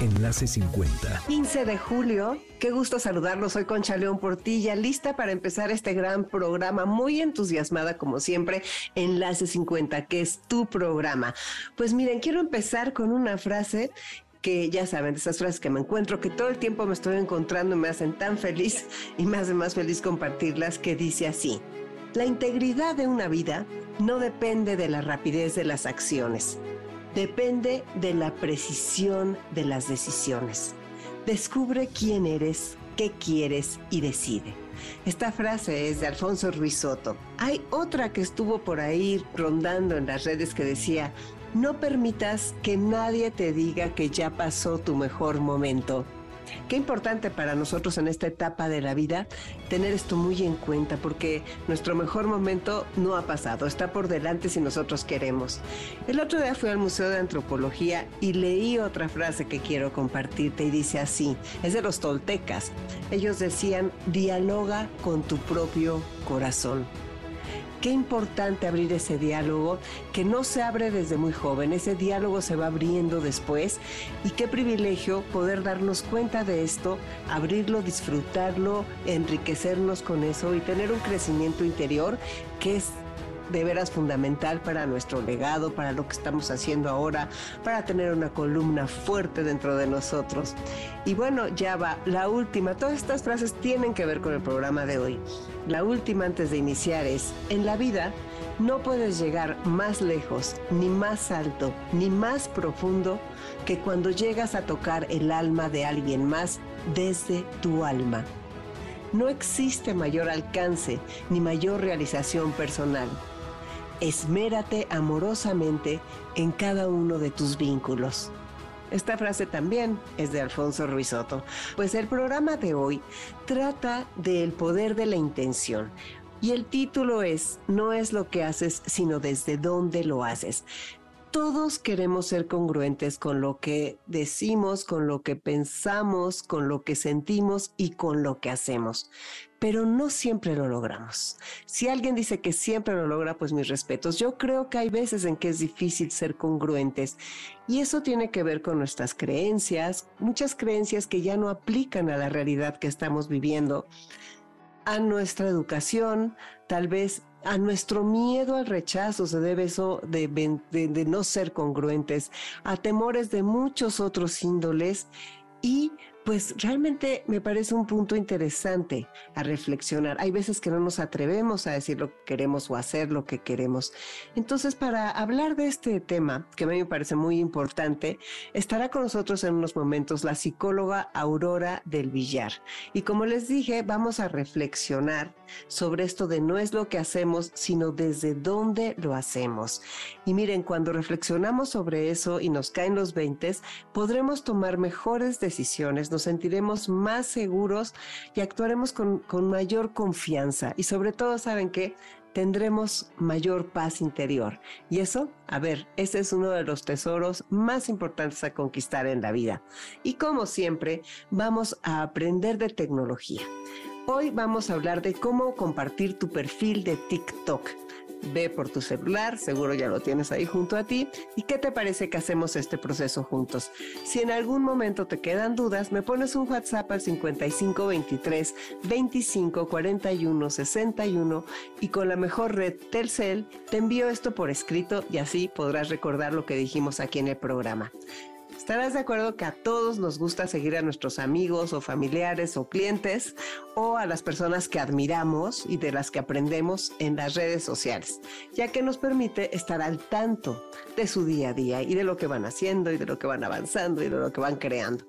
Enlace 50. 15 de julio. Qué gusto saludarlos. Soy Concha León Portilla, lista para empezar este gran programa, muy entusiasmada como siempre, Enlace 50, que es tu programa. Pues miren, quiero empezar con una frase que ya saben, esas frases que me encuentro, que todo el tiempo me estoy encontrando y me hacen tan feliz y me hace más feliz compartirlas, que dice así, la integridad de una vida no depende de la rapidez de las acciones depende de la precisión de las decisiones. Descubre quién eres, qué quieres y decide. Esta frase es de Alfonso Ruiz Soto. Hay otra que estuvo por ahí rondando en las redes que decía, no permitas que nadie te diga que ya pasó tu mejor momento Qué importante para nosotros en esta etapa de la vida tener esto muy en cuenta porque nuestro mejor momento no ha pasado, está por delante si nosotros queremos. El otro día fui al Museo de Antropología y leí otra frase que quiero compartirte y dice así, es de los toltecas. Ellos decían, dialoga con tu propio corazón. Qué importante abrir ese diálogo que no se abre desde muy joven, ese diálogo se va abriendo después y qué privilegio poder darnos cuenta de esto, abrirlo, disfrutarlo, enriquecernos con eso y tener un crecimiento interior que es de veras fundamental para nuestro legado, para lo que estamos haciendo ahora, para tener una columna fuerte dentro de nosotros. Y bueno, ya va, la última, todas estas frases tienen que ver con el programa de hoy. La última antes de iniciar es, en la vida no puedes llegar más lejos, ni más alto, ni más profundo que cuando llegas a tocar el alma de alguien más desde tu alma. No existe mayor alcance ni mayor realización personal esmérate amorosamente en cada uno de tus vínculos. Esta frase también es de Alfonso Ruizotto. Pues el programa de hoy trata del poder de la intención. Y el título es No es lo que haces, sino desde dónde lo haces todos queremos ser congruentes con lo que decimos, con lo que pensamos, con lo que sentimos y con lo que hacemos. Pero no siempre lo logramos. Si alguien dice que siempre lo logra, pues mis respetos. Yo creo que hay veces en que es difícil ser congruentes y eso tiene que ver con nuestras creencias, muchas creencias que ya no aplican a la realidad que estamos viviendo a nuestra educación, tal vez a nuestro miedo al rechazo se debe eso de, no ser congruentes, a temores de muchos otros índoles y pues realmente me parece un punto interesante a reflexionar. Hay veces que no nos atrevemos a decir lo que queremos o hacer lo que queremos. Entonces, para hablar de este tema, que a mí me parece muy importante, estará con nosotros en unos momentos la psicóloga Aurora del Villar. Y como les dije, vamos a reflexionar sobre esto de no es lo que hacemos, sino desde dónde lo hacemos. Y miren, cuando reflexionamos sobre eso y nos caen los 20, podremos tomar mejores decisiones nos sentiremos más seguros y actuaremos con, mayor confianza. Y sobre todo, ¿saben que Tendremos mayor paz interior. Y eso, a ver, ese es uno de los tesoros más importantes a conquistar en la vida. Y como siempre, vamos a aprender de tecnología. Hoy vamos a hablar de cómo compartir tu perfil de TikTok ve por tu celular, seguro ya lo tienes ahí junto a ti. ¿Y qué te parece que hacemos este proceso juntos? Si en algún momento te quedan dudas, me pones un WhatsApp al 5523 25 41 61 y con la mejor red Telcel te envío esto por escrito y así podrás recordar lo que dijimos aquí en el programa. Estarás de acuerdo que a todos nos gusta seguir a nuestros amigos o familiares o clientes o a las personas que admiramos y de las que aprendemos en las redes sociales, ya que nos permite estar al tanto de su día a día y de lo que van haciendo y de lo que van avanzando y de lo que van creando.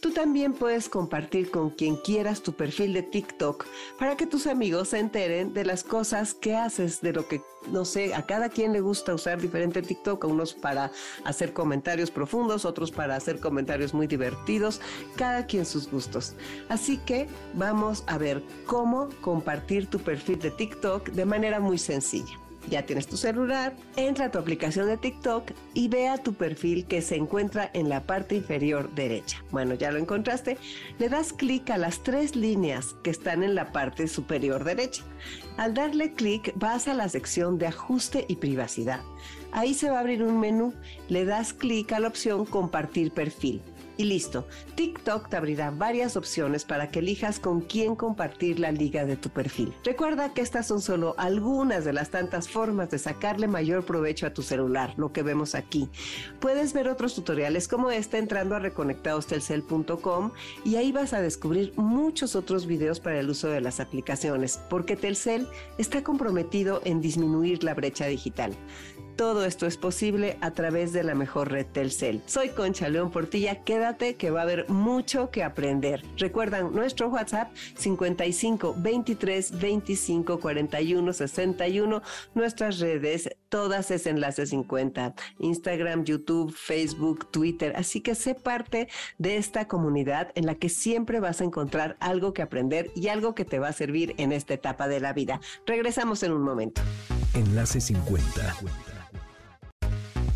Tú también puedes compartir con quien quieras tu perfil de TikTok para que tus amigos se enteren de las cosas que haces, de lo que, no sé, a cada quien le gusta usar diferente TikTok, a unos para hacer comentarios profundos, otros para hacer comentarios muy divertidos, cada quien sus gustos. Así que vamos a ver cómo compartir tu perfil de TikTok de manera muy sencilla. Ya tienes tu celular, entra a tu aplicación de TikTok y vea tu perfil que se encuentra en la parte inferior derecha. Bueno, ya lo encontraste. Le das clic a las tres líneas que están en la parte superior derecha. Al darle clic vas a la sección de ajuste y privacidad. Ahí se va a abrir un menú. Le das clic a la opción compartir perfil y listo. TikTok te abrirá varias opciones para que elijas con quién compartir la liga de tu perfil. Recuerda que estas son solo algunas de las tantas formas de sacarle mayor provecho a tu celular, lo que vemos aquí. Puedes ver otros tutoriales como este entrando a reconectadostelcel.com y ahí vas a descubrir muchos otros videos para el uso de las aplicaciones, porque Telcel está comprometido en disminuir la brecha digital. Todo esto es posible a través de la mejor red Telcel. Soy Concha León Portilla, quédate que va a haber mucho que aprender. Recuerdan nuestro WhatsApp 55 23 25 41 61, nuestras redes, todas es enlace 50, Instagram, YouTube, Facebook, Twitter, así que sé parte de esta comunidad en la que siempre vas a encontrar algo que aprender y algo que te va a servir en esta etapa de la vida. Regresamos en un momento. Enlace 50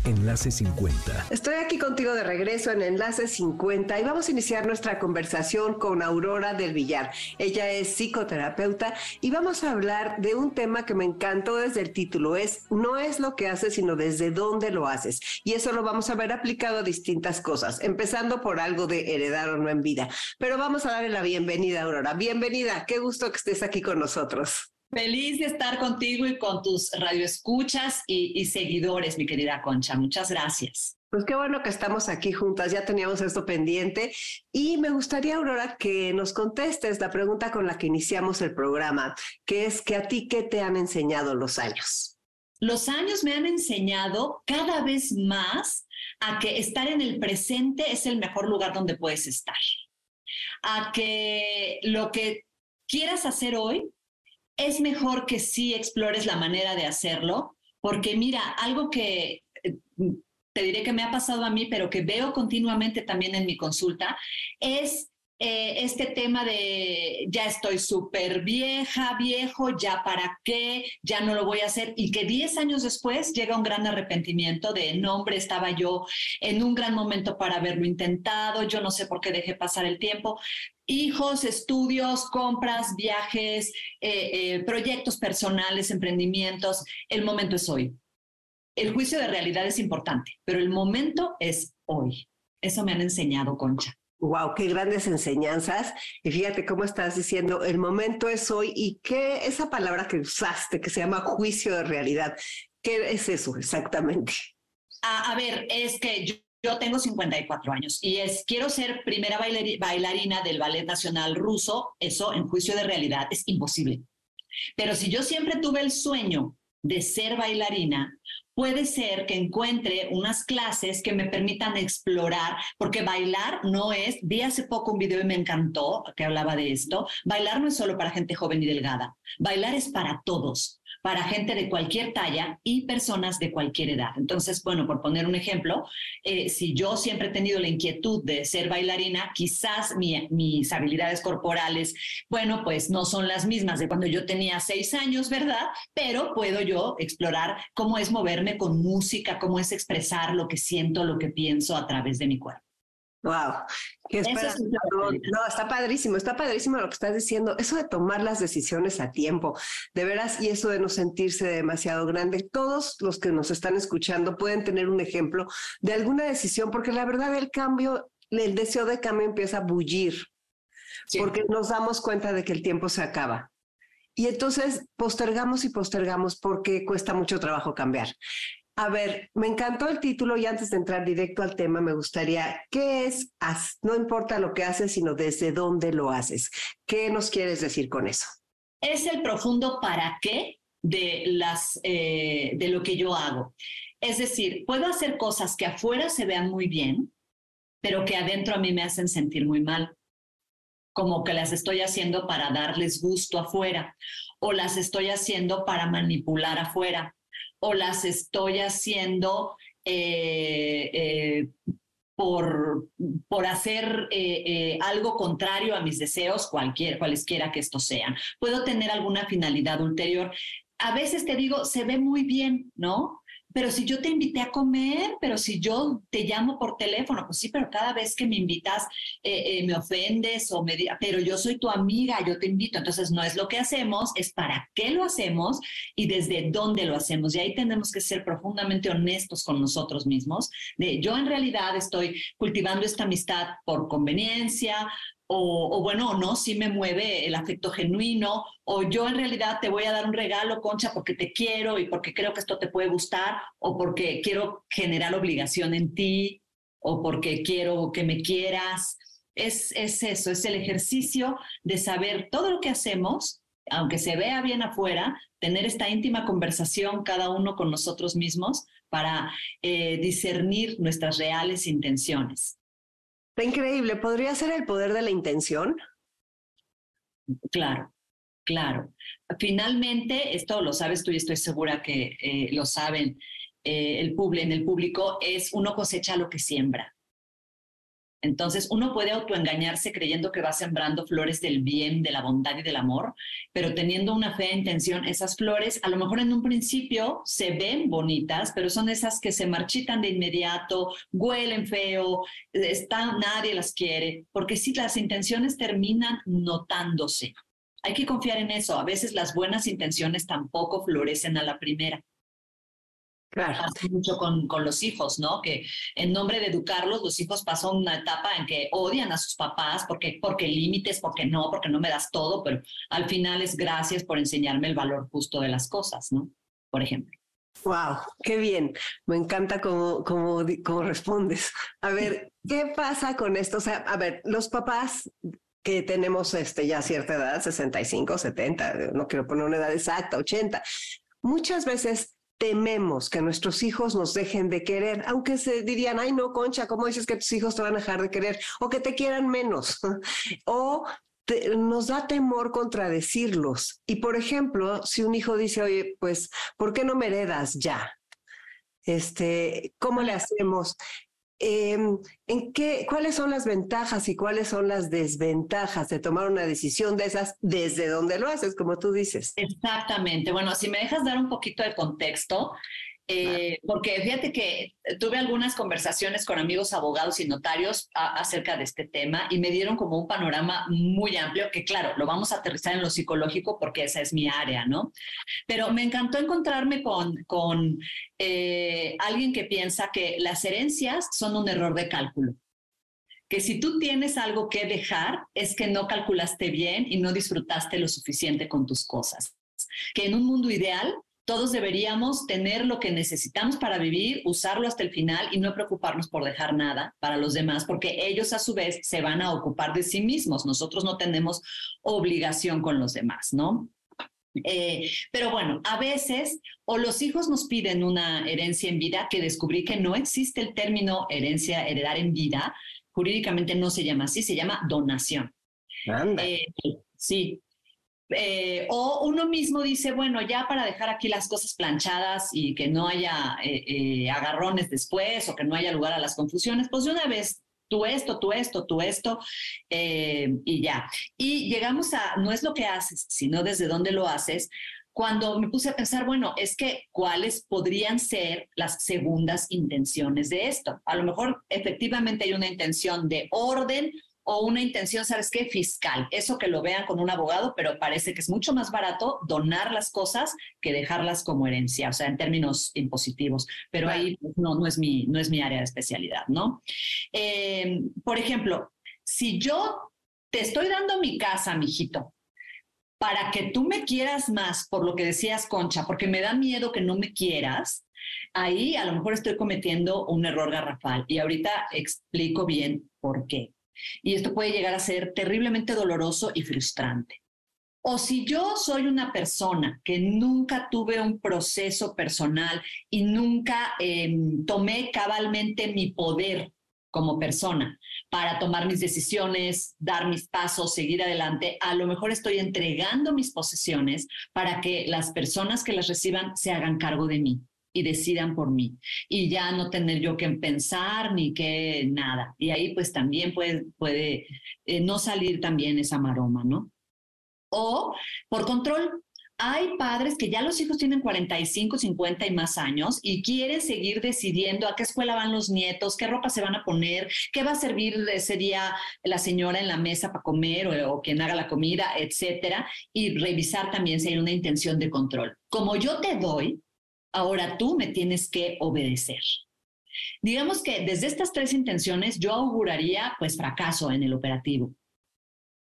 Enlace 50. Estoy aquí contigo de regreso en Enlace 50 y vamos a iniciar nuestra conversación con Aurora del Villar. Ella es psicoterapeuta y vamos a hablar de un tema que me encantó desde el título. Es no es lo que haces, sino desde dónde lo haces. Y eso lo vamos a ver aplicado a distintas cosas, empezando por algo de heredar o no en vida. Pero vamos a darle la bienvenida, Aurora. Bienvenida. Qué gusto que estés aquí con nosotros. Feliz de estar contigo y con tus radioescuchas y, y seguidores, mi querida Concha. Muchas gracias. Pues qué bueno que estamos aquí juntas, ya teníamos esto pendiente y me gustaría, Aurora, que nos contestes la pregunta con la que iniciamos el programa, que es que a ti, ¿qué te han enseñado los años? Los años me han enseñado cada vez más a que estar en el presente es el mejor lugar donde puedes estar, a que lo que quieras hacer hoy es mejor que sí explores la manera de hacerlo, porque mira, algo que eh, te diré que me ha pasado a mí, pero que veo continuamente también en mi consulta, es eh, este tema de ya estoy súper vieja, viejo, ya para qué, ya no lo voy a hacer, y que 10 años después llega un gran arrepentimiento de, no, hombre, estaba yo en un gran momento para haberlo intentado, yo no sé por qué dejé pasar el tiempo, hijos, estudios, compras, viajes, eh, eh, proyectos personales, emprendimientos, el momento es hoy. El juicio de realidad es importante, pero el momento es hoy. Eso me han enseñado, Concha. Wow, qué grandes enseñanzas. Y fíjate cómo estás diciendo, el momento es hoy y qué esa palabra que usaste que se llama juicio de realidad. ¿Qué es eso exactamente? A, a ver, es que yo, yo tengo 54 años y es, quiero ser primera bailarina del Ballet Nacional Ruso, eso en juicio de realidad es imposible. Pero si yo siempre tuve el sueño de ser bailarina, puede ser que encuentre unas clases que me permitan explorar, porque bailar no es, vi hace poco un video y me encantó que hablaba de esto, bailar no es solo para gente joven y delgada, bailar es para todos para gente de cualquier talla y personas de cualquier edad. Entonces, bueno, por poner un ejemplo, eh, si yo siempre he tenido la inquietud de ser bailarina, quizás mis habilidades corporales, bueno, pues no son las mismas de cuando yo tenía seis años, ¿verdad? Pero puedo yo explorar cómo es moverme con música, cómo es expresar lo que siento, lo que pienso a través de mi cuerpo. Wow, ¿Qué no, está padrísimo, está padrísimo lo que estás diciendo. Eso de tomar las decisiones a tiempo, de veras, y eso de no sentirse demasiado grande. Todos los que nos están escuchando pueden tener un ejemplo de alguna decisión, porque la verdad el cambio, el deseo de cambio empieza a bullir, porque nos damos cuenta de que el tiempo se acaba. Y entonces postergamos y postergamos porque cuesta mucho trabajo cambiar. A ver, me encantó el título y antes de entrar directo al tema, me gustaría, ¿qué es? No importa lo que haces, sino desde dónde lo haces. ¿Qué nos quieres decir con eso? Es el profundo para qué de, las, eh, de lo que yo hago. Es decir, puedo hacer cosas que afuera se vean muy bien, pero que adentro a mí me hacen sentir muy mal como que las estoy haciendo para darles gusto afuera o las estoy haciendo para manipular afuera o las estoy haciendo eh, eh, por, por hacer eh, algo contrario a mis deseos, cualquier, cualesquiera que estos sean. Puedo tener alguna finalidad ulterior. A veces te digo, se ve muy bien, ¿no? Pero si yo te invité a comer, pero si yo te llamo por teléfono, pues sí, pero cada vez que me invitas eh, eh, me ofendes o me pero yo soy tu amiga, yo te invito. Entonces no es lo que hacemos, es para qué lo hacemos y desde dónde lo hacemos. Y ahí tenemos que ser profundamente honestos con nosotros mismos. Yo en realidad estoy cultivando esta amistad por conveniencia, o, bueno, o no, sí me mueve el afecto genuino, o yo en realidad te voy a dar un regalo, Concha, porque te quiero y porque creo que esto te puede gustar, o porque quiero generar obligación en ti, o porque quiero que me quieras. Es, es eso, es el ejercicio de saber todo lo que hacemos, aunque se vea bien afuera, tener esta íntima conversación cada uno con nosotros mismos para eh, discernir nuestras reales intenciones. Está increíble. ¿Podría ser el poder de la intención? Claro, claro. Finalmente, esto lo sabes tú y estoy segura que eh, lo saben eh, el público, en el público, es uno cosecha lo que siembra. Entonces, uno puede autoengañarse creyendo que va sembrando flores del bien, de la bondad y del amor, pero teniendo una fe e intención, esas flores a lo mejor en un principio se ven bonitas, pero son esas que se marchitan de inmediato, huelen feo, están, nadie las quiere, porque si las intenciones terminan notándose. Hay que confiar en eso. A veces las buenas intenciones tampoco florecen a la primera. Claro. mucho con, con, los hijos, ¿no? Que en nombre de educarlos, los hijos pasan una etapa en que odian a sus papás porque, porque límites, porque no, porque no me das todo, pero al final es gracias por enseñarme el valor justo de las cosas, ¿no? Por ejemplo. Wow, qué bien. Me encanta cómo, cómo, cómo respondes. A ver, ¿qué pasa con esto? O sea, a ver, los papás que tenemos este, ya cierta edad, 65, 70, no quiero poner una edad exacta, 80, muchas veces tememos que nuestros hijos nos dejen de querer, aunque se dirían, ay no, Concha, ¿cómo dices que tus hijos te van a dejar de querer? O que te quieran menos. o nos da temor contradecirlos. Y por ejemplo, si un hijo dice, oye, pues, ¿por qué no me heredas ya? Este, ¿cómo le hacemos? Em, ¿en qué, ¿cuáles son las ventajas y cuáles son las desventajas de tomar una decisión de esas desde donde lo haces, como tú dices? Exactamente. Bueno, si me dejas dar un poquito de contexto, eh, porque fíjate que tuve algunas conversaciones con amigos abogados y notarios acerca de este tema y me dieron como un panorama muy amplio que claro, lo vamos a aterrizar en lo psicológico porque esa es mi área, ¿no? Pero me encantó encontrarme con, con eh, alguien que piensa que las herencias son un error de cálculo que si tú tienes algo que dejar es que no calculaste bien y no disfrutaste lo suficiente con tus cosas. Que en un mundo ideal todos deberíamos tener lo que necesitamos para vivir, usarlo hasta el final y no preocuparnos por dejar nada para los demás, porque ellos a su vez se van a ocupar de sí mismos. Nosotros no tenemos obligación con los demás, ¿no? Eh, pero bueno, a veces o los hijos nos piden una herencia en vida, que descubrí que no existe el término herencia, heredar en vida, jurídicamente no se llama así, se llama donación. Eh, sí, eh, o uno mismo dice, bueno, ya para dejar aquí las cosas planchadas y que no haya eh, eh, agarrones después o que no haya lugar a las confusiones, pues de una vez tú esto, tú esto, tú esto, y ya. Y llegamos a, no es lo que haces, sino desde dónde lo haces. Cuando me puse a pensar, bueno, es que cuáles podrían ser las segundas intenciones de esto. A lo mejor efectivamente hay una intención de orden o una intención, ¿sabes qué? Fiscal. Eso que lo vean con un abogado, pero parece que es mucho más barato donar las cosas que dejarlas como herencia, o sea, en términos impositivos. Pero ahí no, no, es mi, no es mi área de especialidad, ¿no? Eh, por ejemplo, si yo te estoy dando mi casa, mijito, para que tú me quieras más, por lo que decías, Concha, porque me da miedo que no me quieras, ahí a lo mejor estoy cometiendo un error garrafal. Y ahorita explico bien por qué. Y esto puede llegar a ser terriblemente doloroso y frustrante. O si yo soy una persona que nunca tuve un proceso personal y nunca em, tomé cabalmente mi poder como persona para tomar mis decisiones, dar mis pasos, seguir adelante, a lo mejor estoy entregando mis posesiones para que las personas que las reciban se hagan cargo de mí. Y decidan por mí y ya no tener yo que pensar ni que nada. Y ahí pues también puede, eh, no salir también esa maroma, ¿no? O por control, hay padres que ya los hijos tienen 45, 50 y más años y quieren seguir decidiendo a qué escuela van los nietos, qué ropa se van a poner, qué va a servir ese día la señora en la mesa para comer o, o quien haga la comida, etcétera, y revisar también si hay una intención de control. Como yo te doy, ahora tú me tienes que obedecer. Digamos que desde estas tres intenciones yo auguraría pues fracaso en el operativo.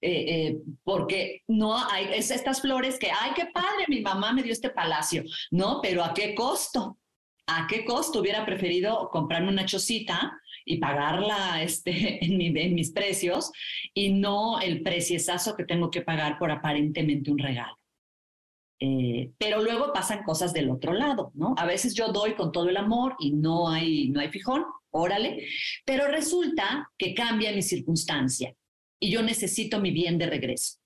Eh, eh, porque no hay es estas flores que, ay, qué padre, mi mamá me dio este palacio, no, pero ¿a qué costo? ¿A qué costo hubiera preferido comprarme una chocita y pagarla este, en, en mis precios y no el preciesazo que tengo que pagar por aparentemente un regalo? Eh, pero luego pasan cosas del otro lado, ¿no? A veces yo doy con todo el amor y no hay, no hay fijón, órale, pero resulta que cambia mi circunstancia y yo necesito mi bien de regreso.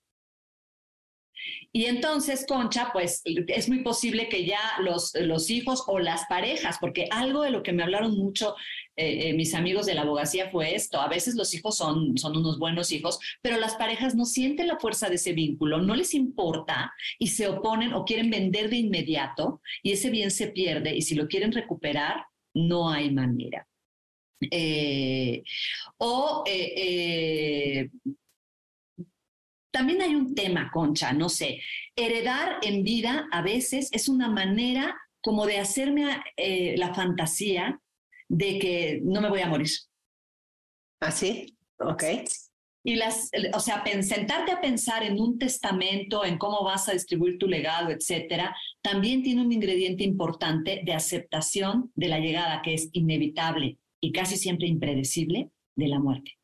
Y entonces, Concha, pues es muy posible que ya los, los hijos o las parejas, porque algo de lo que me hablaron mucho eh, eh, mis amigos de la abogacía fue esto, a veces los hijos son, son unos buenos hijos, pero las parejas no sienten la fuerza de ese vínculo, no les importa y se oponen o quieren vender de inmediato y ese bien se pierde y si lo quieren recuperar, no hay manera. Eh, o también hay un tema, Concha, no sé, heredar en vida a veces es una manera como de hacerme la fantasía de que no me voy a morir. ¿Así? ¿Ah, ok. Y las, o sea, sentarte a pensar en un testamento, en cómo vas a distribuir tu legado, etcétera, también tiene un ingrediente importante de aceptación de la llegada que es inevitable y casi siempre impredecible de la muerte.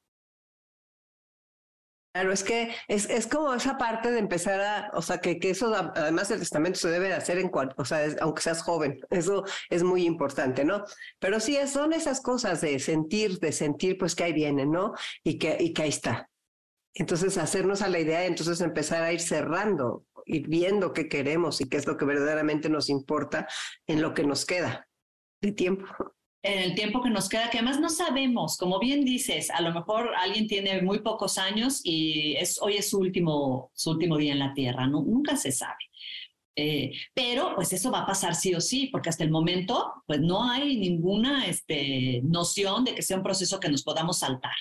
Claro, es que es, es, como esa parte de empezar a, o sea, que, que eso, además el testamento se debe de hacer en cuanto, o sea, aunque seas joven, eso es muy importante, ¿no? Pero sí, son esas cosas de sentir, de sentir, pues que ahí viene, ¿no? Y que, y que ahí está. Entonces, hacernos a la idea, entonces empezar a ir cerrando, ir viendo qué queremos y qué es lo que verdaderamente nos importa en lo que nos queda de tiempo en el tiempo que nos queda, que además no sabemos, como bien dices, a lo mejor alguien tiene muy pocos años y es, hoy es su último, su último día en la Tierra, ¿no? nunca se sabe. Eh, pero pues eso va a pasar sí o sí, porque hasta el momento pues no hay ninguna este, noción de que sea un proceso que nos podamos saltar.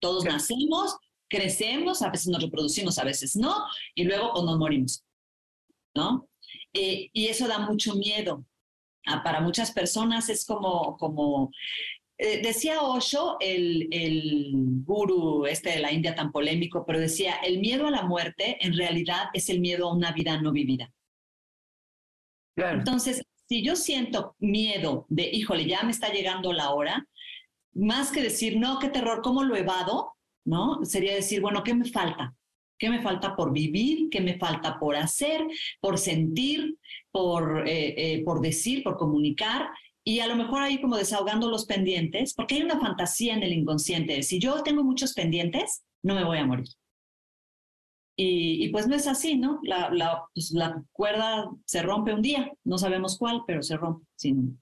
Todos nacemos, crecemos, a veces nos reproducimos, a veces no, y luego pues, nos morimos, ¿no? Eh, y eso da mucho miedo, para muchas personas es como, como eh, decía Osho, el, el guru este de la India tan polémico, pero decía, el miedo a la muerte en realidad es el miedo a una vida no vivida. Entonces, si yo siento miedo de, híjole, ya me está llegando la hora, más que decir, no, qué terror, ¿cómo lo evado? ¿No? Sería decir, bueno, ¿qué me falta? ¿Qué me falta por vivir? ¿Qué me falta por hacer? ¿Por sentir? por, eh, eh, por decir, por comunicar, y a lo mejor ahí como desahogando los pendientes, porque hay una fantasía en el inconsciente, si yo tengo muchos pendientes, no me voy a morir. Y, pues no es así, ¿no? La, la, pues la, cuerda se rompe un día, no sabemos cuál, pero se rompe. Sin,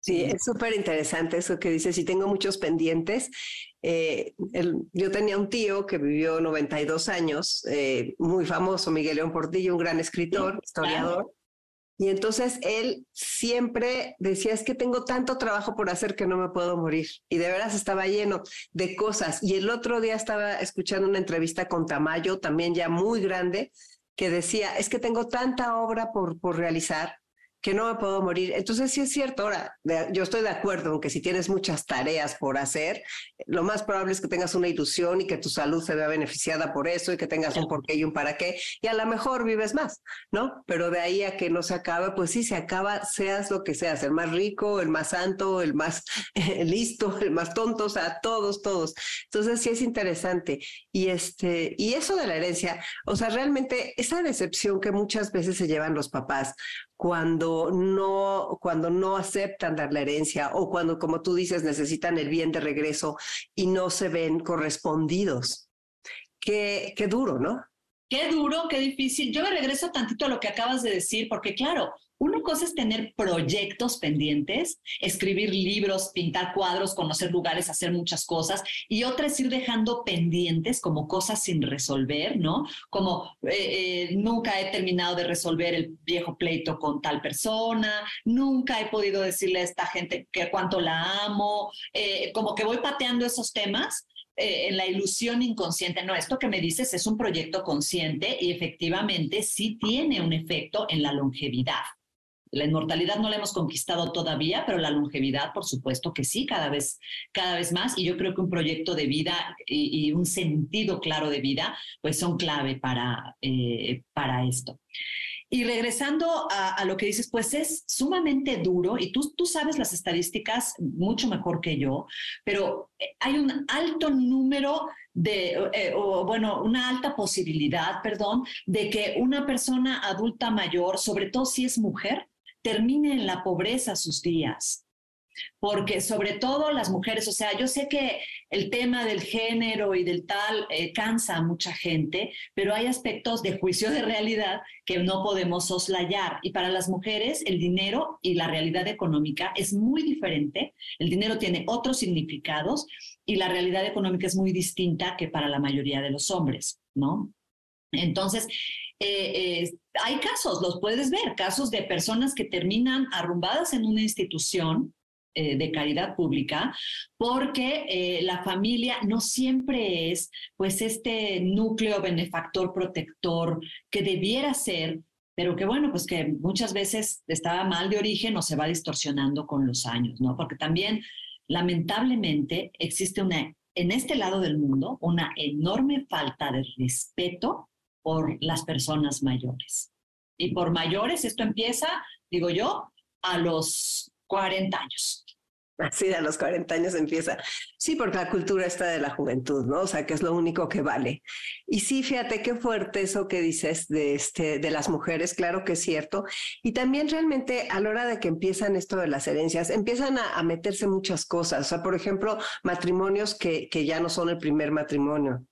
sí, es súper interesante eso que dices, si tengo muchos pendientes. Eh, yo tenía un tío que vivió 92 años, muy famoso, Miguel León Portillo, un gran escritor, historiador. Y entonces él siempre decía, es que tengo tanto trabajo por hacer que no me puedo morir. Y de veras estaba lleno de cosas. Y el otro día estaba escuchando una entrevista con Tamayo, también ya muy grande, que decía, es que tengo tanta obra por, por realizar que no me puedo morir. Entonces sí es cierto, ahora yo estoy de acuerdo en que si tienes muchas tareas por hacer, lo más probable es que tengas una ilusión y que tu salud se vea beneficiada por eso y que tengas un porqué y un para qué y a lo mejor vives más, ¿no? Pero de ahí a que no se acabe, pues sí se acaba, seas lo que seas, el más rico, el más santo, el más listo, el más tonto, o sea, todos, todos. Entonces sí es interesante. Y este, y eso de la herencia, o sea, realmente esa decepción que muchas veces se llevan los papás cuando no, cuando no aceptan dar la herencia o cuando, como tú dices, necesitan el bien de regreso y no se ven correspondidos. Qué, qué duro, ¿no? Qué duro, qué difícil. Yo me regreso tantito a lo que acabas de decir, porque claro, una cosa es tener proyectos pendientes, escribir libros, pintar cuadros, conocer lugares, hacer muchas cosas, y otra es ir dejando pendientes como cosas sin resolver, ¿no? Como eh, eh, nunca he terminado de resolver el viejo pleito con tal persona, nunca he podido decirle a esta gente que cuánto la amo, eh, como que voy pateando esos temas en la ilusión inconsciente. No, esto que me dices es un proyecto consciente y efectivamente sí tiene un efecto en la longevidad. La inmortalidad no la hemos conquistado todavía, pero la longevidad, por supuesto que sí, cada vez, cada vez más. Y yo creo que un proyecto de vida y, un sentido claro de vida, pues son clave para, eh, para esto. Y regresando a, lo que dices, pues es sumamente duro y tú, tú sabes las estadísticas mucho mejor que yo, pero hay un alto número de, eh, o bueno, una alta posibilidad, perdón, de que una persona adulta mayor, sobre todo si es mujer, termine en la pobreza sus días. Porque sobre todo las mujeres, o sea, yo sé que el tema del género y del tal eh, cansa a mucha gente, pero hay aspectos de juicio de realidad que no podemos soslayar. Y para las mujeres el dinero y la realidad económica es muy diferente. El dinero tiene otros significados y la realidad económica es muy distinta que para la mayoría de los hombres, ¿no? Entonces, eh, eh, hay casos, los puedes ver, casos de personas que terminan arrumbadas en una institución eh, de caridad pública, porque la familia no siempre es pues este núcleo benefactor protector que debiera ser, pero que bueno, pues que muchas veces estaba mal de origen o se va distorsionando con los años, ¿no? Porque también lamentablemente existe una en este lado del mundo una enorme falta de respeto por las personas mayores. Y por mayores, esto empieza, digo yo, a los 40 años. Así a los 40 años empieza. Sí, porque la cultura está de la juventud, ¿no? O sea, que es lo único que vale. Y sí, fíjate qué fuerte eso que dices de, este, de las mujeres, claro que es cierto. Y también realmente a la hora de que empiezan esto de las herencias, empiezan a, a meterse muchas cosas. O sea, por ejemplo, matrimonios que, que ya no son el primer matrimonio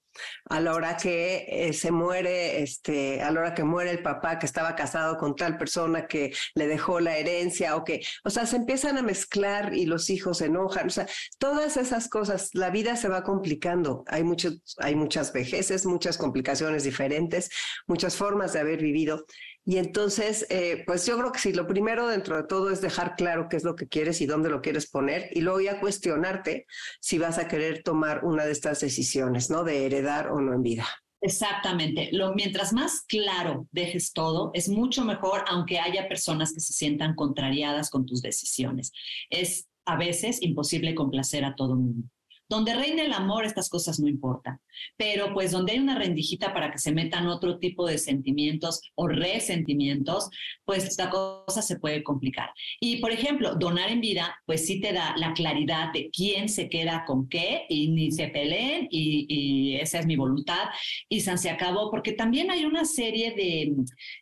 a la hora que eh, se muere, este, a la hora que muere el papá que estaba casado con tal persona que le dejó la herencia o que, o sea, se empiezan a mezclar y los hijos se enojan, o sea, todas esas cosas, la vida se va complicando, hay muchos, hay muchas vejeces, muchas complicaciones diferentes, muchas formas de haber vivido y entonces, eh, pues yo creo que sí, lo primero dentro de todo es dejar claro qué es lo que quieres y dónde lo quieres poner y luego ya cuestionarte si vas a querer tomar una de estas decisiones, ¿no? De heredar o no en vida. Exactamente. Lo, mientras más claro dejes todo, es mucho mejor, aunque haya personas que se sientan contrariadas con tus decisiones. Es a veces imposible complacer a todo el mundo. Donde reina el amor, estas cosas no importan, pero pues donde hay una rendijita para que se metan otro tipo de sentimientos o resentimientos, pues esta cosa se puede complicar. Y por ejemplo, donar en vida, pues sí te da la claridad de quién se queda con qué y ni se peleen y, esa es mi voluntad y San se acabó, porque también hay una serie de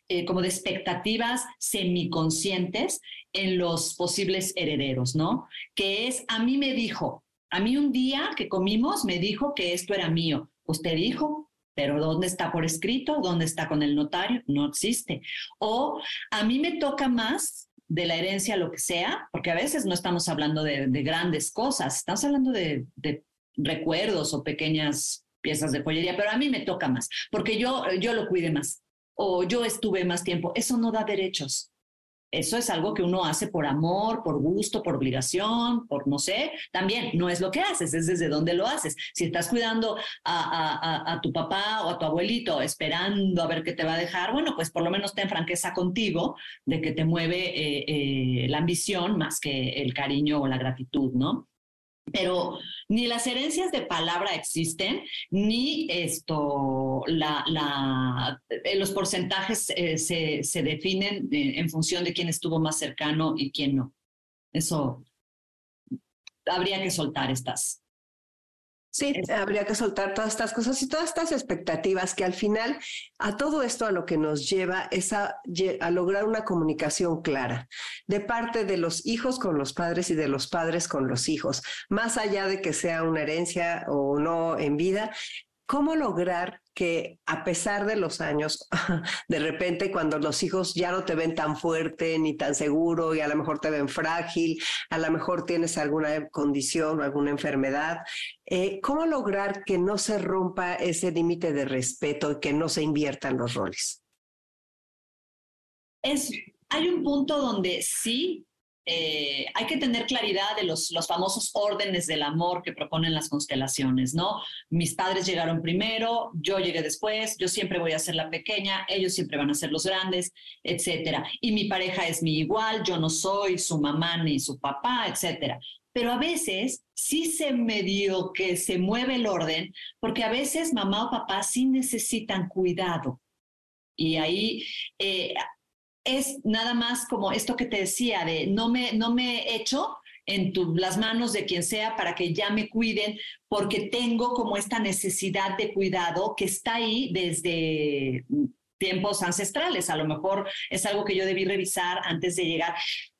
eh, como de expectativas semiconscientes en los posibles herederos, ¿no? Que es, a mí me dijo, a mí un día que comimos me dijo que esto era mío. Usted dijo, pero ¿dónde está por escrito? ¿Dónde está con el notario? No existe. O a mí me toca más de la herencia, lo que sea, porque a veces no estamos hablando de, grandes cosas, estamos hablando de, de, recuerdos o pequeñas piezas de joyería, pero a mí me toca más, porque yo, yo lo cuide más o yo estuve más tiempo. Eso no da derechos. Eso es algo que uno hace por amor, por gusto, por obligación, por no sé. También no es lo que haces, es desde dónde lo haces. Si estás cuidando a, tu papá o a tu abuelito esperando a ver qué te va a dejar, bueno, pues por lo menos ten franqueza contigo de que te mueve eh, eh, la ambición más que el cariño o la gratitud, ¿no? Pero ni las herencias de palabra existen, ni esto, la, eh, los porcentajes eh, se, se, definen eh, en función de quién estuvo más cercano y quién no. Eso habría que soltar estas, Sí, habría que soltar todas estas cosas y todas estas expectativas que al final a todo esto a lo que nos lleva es a, lograr una comunicación clara de parte de los hijos con los padres y de los padres con los hijos, más allá de que sea una herencia o no en vida, ¿cómo lograr que a pesar de los años, de repente cuando los hijos ya no te ven tan fuerte ni tan seguro y a lo mejor te ven frágil, a lo mejor tienes alguna condición o alguna enfermedad, eh, ¿cómo lograr que no se rompa ese límite de respeto y que no se inviertan los roles? Es, hay un punto donde sí eh, hay que tener claridad de los, los famosos órdenes del amor que proponen las constelaciones, ¿no? Mis padres llegaron primero, yo llegué después, yo siempre voy a ser la pequeña, ellos siempre van a ser los grandes, etcétera. Y mi pareja es mi igual, yo no soy su mamá ni su papá, etcétera. Pero a veces sí se medio que se mueve el orden, porque a veces mamá o papá sí necesitan cuidado. Y ahí eh, es nada más como esto que te decía de no me, no me echo en las manos de quien sea para que ya me cuiden, porque tengo como esta necesidad de cuidado que está ahí desde tiempos ancestrales. A lo mejor es algo que yo debí revisar antes de llegar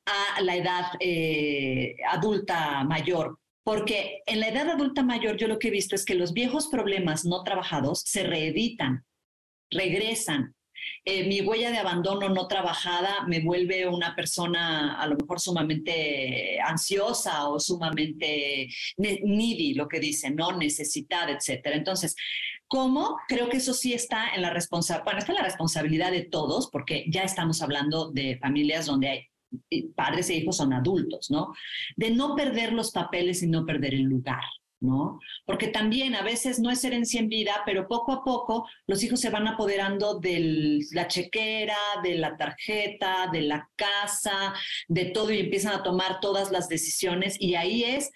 a la edad eh, adulta mayor. Porque en la edad adulta mayor yo lo que he visto es que los viejos problemas no trabajados se reeditan, regresan, eh, mi huella de abandono no trabajada me vuelve una persona a lo mejor sumamente ansiosa o sumamente needy, lo que dicen, ¿no? Necesitada, etcétera. Entonces, ¿Cómo? Creo que eso sí está en la responsabilidad, bueno, está la responsabilidad de todos, porque ya estamos hablando de familias donde hay eh, padres e hijos son adultos, ¿no? De no perder los papeles y no perder el lugar. ¿No? Porque también a veces no es herencia en vida, pero poco a poco los hijos se van apoderando de la chequera, de la tarjeta, de la casa, de todo y empiezan a tomar todas las decisiones y ahí es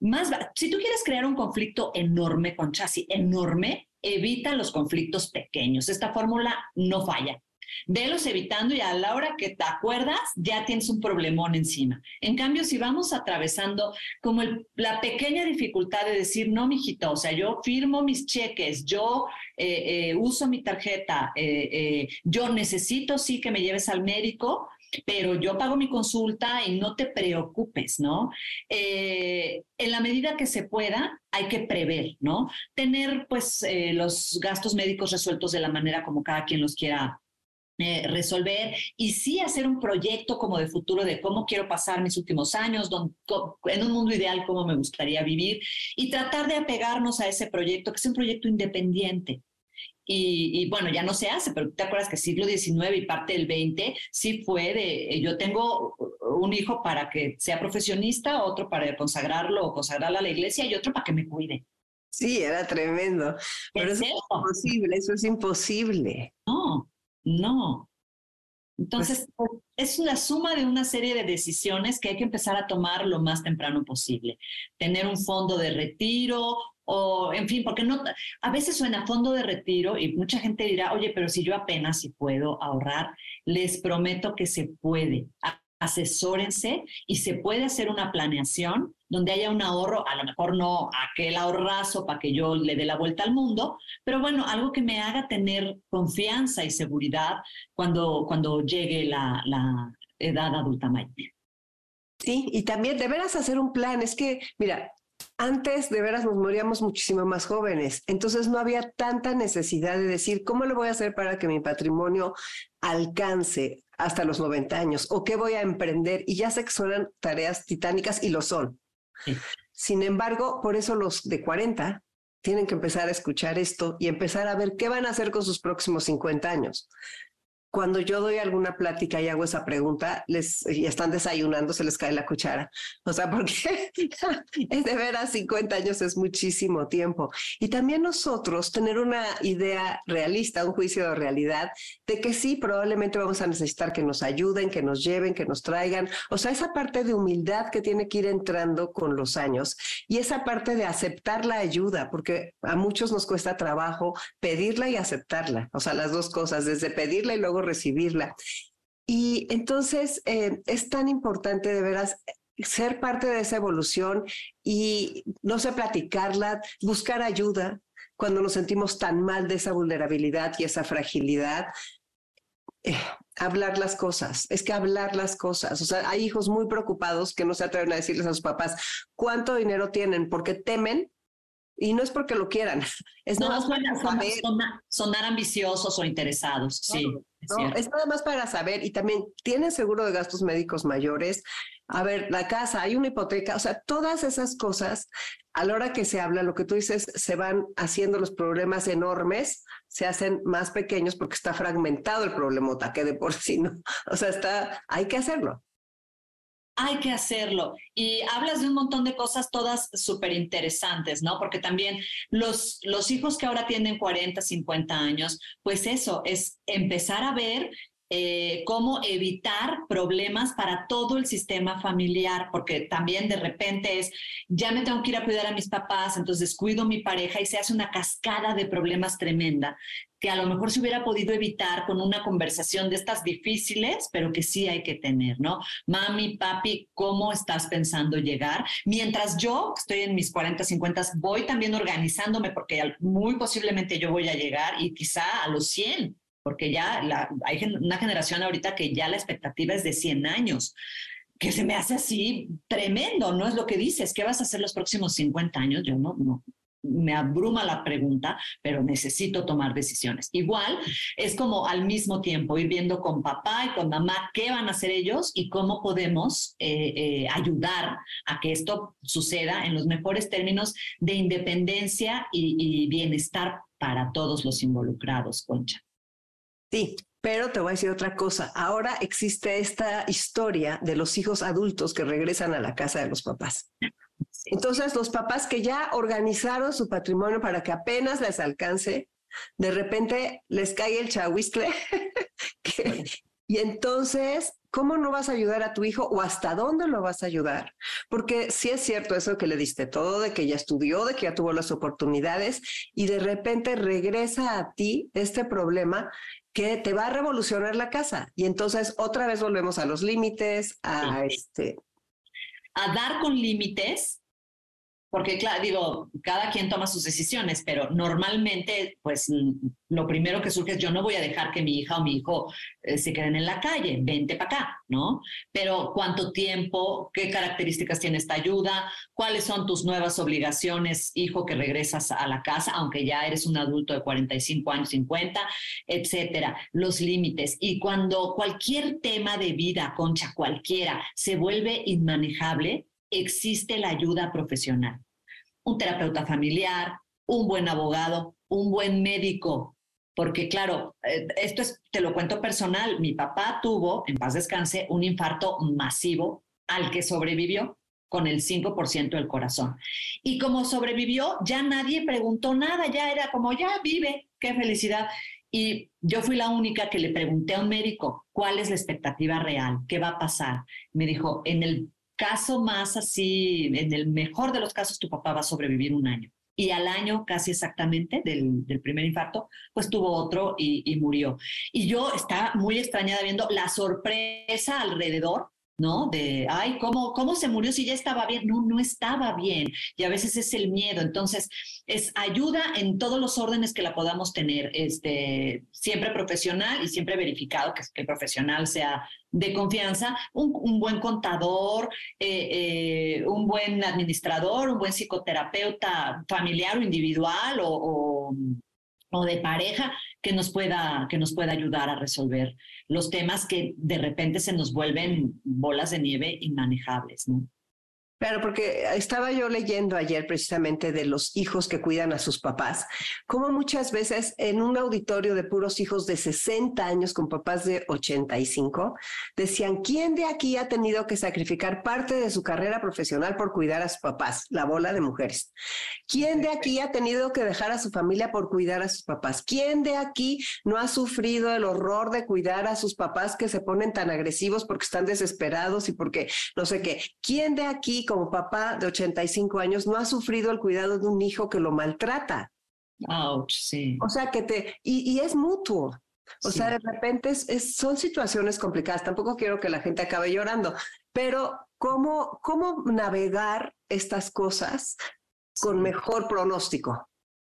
más, si tú quieres crear un conflicto enorme con Chassis, enorme, evita los conflictos pequeños. Esta fórmula no falla. Velos evitando y a la hora que te acuerdas ya tienes un problemón encima. En cambio, si vamos atravesando como la pequeña dificultad de decir, no, mijito, o sea, yo firmo mis cheques, yo eh, eh, uso mi tarjeta, eh, yo necesito sí que me lleves al médico, pero yo pago mi consulta y no te preocupes, ¿no? en la medida que se pueda, hay que prever, ¿no? Tener, pues, los gastos médicos resueltos de la manera como cada quien los quiera eh, resolver y sí hacer un proyecto como de futuro de cómo quiero pasar mis últimos años, en un mundo ideal, cómo me gustaría vivir y tratar de apegarnos a ese proyecto, que es un proyecto independiente. Y, bueno, ya no se hace, pero te acuerdas que siglo XIX y parte del XX sí fue de, eh, yo tengo un hijo para que sea profesionista, otro para consagrarlo o consagrarlo a la iglesia y otro para que me cuide. Sí, era tremendo. Pero eso es imposible, eso es imposible. No, no. Entonces, pues es una suma de una serie de decisiones que hay que empezar a tomar lo más temprano posible. Tener un fondo de retiro o, en fin, porque no, a veces suena fondo de retiro y mucha gente dirá, oye, pero si yo apenas si puedo ahorrar, les prometo que se puede asesórense y se puede hacer una planeación donde haya un ahorro, a lo mejor no aquel ahorrazo para que yo le dé la vuelta al mundo, pero bueno, algo que me haga tener confianza y seguridad cuando, cuando llegue la, la edad adulta mayor. Sí, y también de veras hacer un plan. Es que, mira, antes de veras nos moríamos muchísimo más jóvenes, entonces no había tanta necesidad de decir, ¿cómo lo voy a hacer para que mi patrimonio alcance hasta los 90 años? ¿O qué voy a emprender? Y ya sé que son tareas titánicas y lo son. Sin embargo, por eso los de 40 tienen que empezar a escuchar esto y empezar a ver qué van a hacer con sus próximos 50 años cuando yo doy alguna plática y hago esa pregunta, les y están desayunando, se les cae la cuchara. O sea, porque es de veras 50 años es muchísimo tiempo. Y también nosotros tener una idea realista, un juicio de realidad de que sí, probablemente vamos a necesitar que nos ayuden, que nos lleven, que nos traigan. O sea, esa parte de humildad que tiene que ir entrando con los años y esa parte de aceptar la ayuda, porque a muchos nos cuesta trabajo pedirla y aceptarla. O sea, las dos cosas, desde pedirla y luego recibirla. Y entonces eh, es tan importante de veras ser parte de esa evolución y no sé, platicarla, buscar ayuda cuando nos sentimos tan mal de esa vulnerabilidad y esa fragilidad. Eh, hablar las cosas, es que hablar las cosas. O sea, hay hijos muy preocupados que no se atreven a decirles a sus papás cuánto dinero tienen porque temen y no es porque lo quieran, es no. Sonar, ambiciosos o interesados, sí. No, es nada más para saber y también tienen seguro de gastos médicos mayores. A ver, la casa, hay una hipoteca, o sea, todas esas cosas, a la hora que se habla, lo que tú dices, se van haciendo los problemas enormes, se hacen más pequeños porque está fragmentado el problemota, que de por sí no. O sea, está, hay que hacerlo hay que hacerlo. Y hablas de un montón de cosas todas súper interesantes, ¿no? Porque también los, los hijos que ahora tienen 40, 50 años, pues eso, es empezar a ver eh, cómo evitar problemas para todo el sistema familiar, porque también de repente es, ya me tengo que ir a cuidar a mis papás, entonces cuido a mi pareja y se hace una cascada de problemas tremenda que a lo mejor se hubiera podido evitar con una conversación de estas difíciles, pero que sí hay que tener, ¿no? Mami, papi, ¿cómo estás pensando llegar? Mientras yo, estoy en mis 40, 50, voy también organizándome porque muy posiblemente yo voy a llegar y quizá a los 100, porque ya hay una generación ahorita que ya la expectativa es de 100 años que se me hace así tremendo, ¿no? Es lo que dices, ¿qué vas a hacer los próximos 50 años? Yo no, no, me abruma la pregunta, pero necesito tomar decisiones. Igual es como al mismo tiempo ir viendo con papá y con mamá qué van a hacer ellos y cómo podemos eh, eh, ayudar a que esto suceda en los mejores términos de independencia y, y bienestar para todos los involucrados, Concha. Sí, pero te voy a decir otra cosa. Ahora existe esta historia de los hijos adultos que regresan a la casa de los papás. Entonces, los papás que ya organizaron su patrimonio para que apenas les alcance, de repente les cae el chahuiscle. y entonces, ¿cómo no vas a ayudar a tu hijo o hasta dónde lo vas a ayudar? Porque sí es cierto eso que le diste todo, de que ya estudió, de que ya tuvo las oportunidades y de repente regresa a ti este problema que te va a revolucionar la casa. Y entonces otra vez volvemos a los límites, a este, a dar con límites, porque claro, digo, cada quien toma sus decisiones, pero normalmente, pues lo primero que surge es yo no voy a dejar que mi hija o mi hijo eh, se queden en la calle, vente para acá, ¿no? Pero cuánto tiempo, qué características tiene esta ayuda, cuáles son tus nuevas obligaciones, hijo, que regresas a la casa, aunque ya eres un adulto de 45 años, 50, etcétera, los límites. Y cuando cualquier tema de vida, concha, cualquiera, se vuelve inmanejable, existe la ayuda profesional. Un terapeuta familiar, un buen abogado, un buen médico, porque claro, eh, esto es, te lo cuento personal, mi papá tuvo, en paz descanse, un infarto masivo al que sobrevivió con el 5% del corazón. Y como sobrevivió, ya nadie preguntó nada, ya era como, ya vive, qué felicidad. Y yo fui la única que le pregunté a un médico, ¿cuál es la expectativa real? ¿Qué va a pasar? Me dijo, en el caso más así, en el mejor de los casos, tu papá va a sobrevivir un año. Y al año, casi exactamente, del, primer infarto, pues tuvo otro y, y murió. Y yo estaba muy extrañada viendo la sorpresa alrededor ¿no? De, ay, ¿cómo, ¿cómo se murió si ya estaba bien? No, no estaba bien. Y a veces es el miedo. Entonces, es ayuda en todos los órdenes que la podamos tener, este, siempre profesional y siempre verificado, que, el profesional sea de confianza, un, buen contador, eh, eh, un buen administrador, un buen psicoterapeuta familiar o individual o, o de pareja que nos pueda, que nos pueda ayudar a resolver los temas que de repente se nos vuelven bolas de nieve inmanejables, ¿no? Claro, porque estaba yo leyendo ayer precisamente de los hijos que cuidan a sus papás, como muchas veces en un auditorio de puros hijos de 60 años con papás de 85, decían, ¿quién de aquí ha tenido que sacrificar parte de su carrera profesional por cuidar a sus papás? La bola de mujeres. ¿Quién de aquí ha tenido que dejar a su familia por cuidar a sus papás? ¿Quién de aquí no ha sufrido el horror de cuidar a sus papás que se ponen tan agresivos porque están desesperados y porque no sé qué? ¿Quién de aquí como papá de 85 años no ha sufrido el cuidado de un hijo que lo maltrata. Ouch, sí. O sea que te, y, es mutuo. O sea, de repente es, son situaciones complicadas. Tampoco quiero que la gente acabe llorando, pero ¿cómo, cómo navegar estas cosas con mejor pronóstico?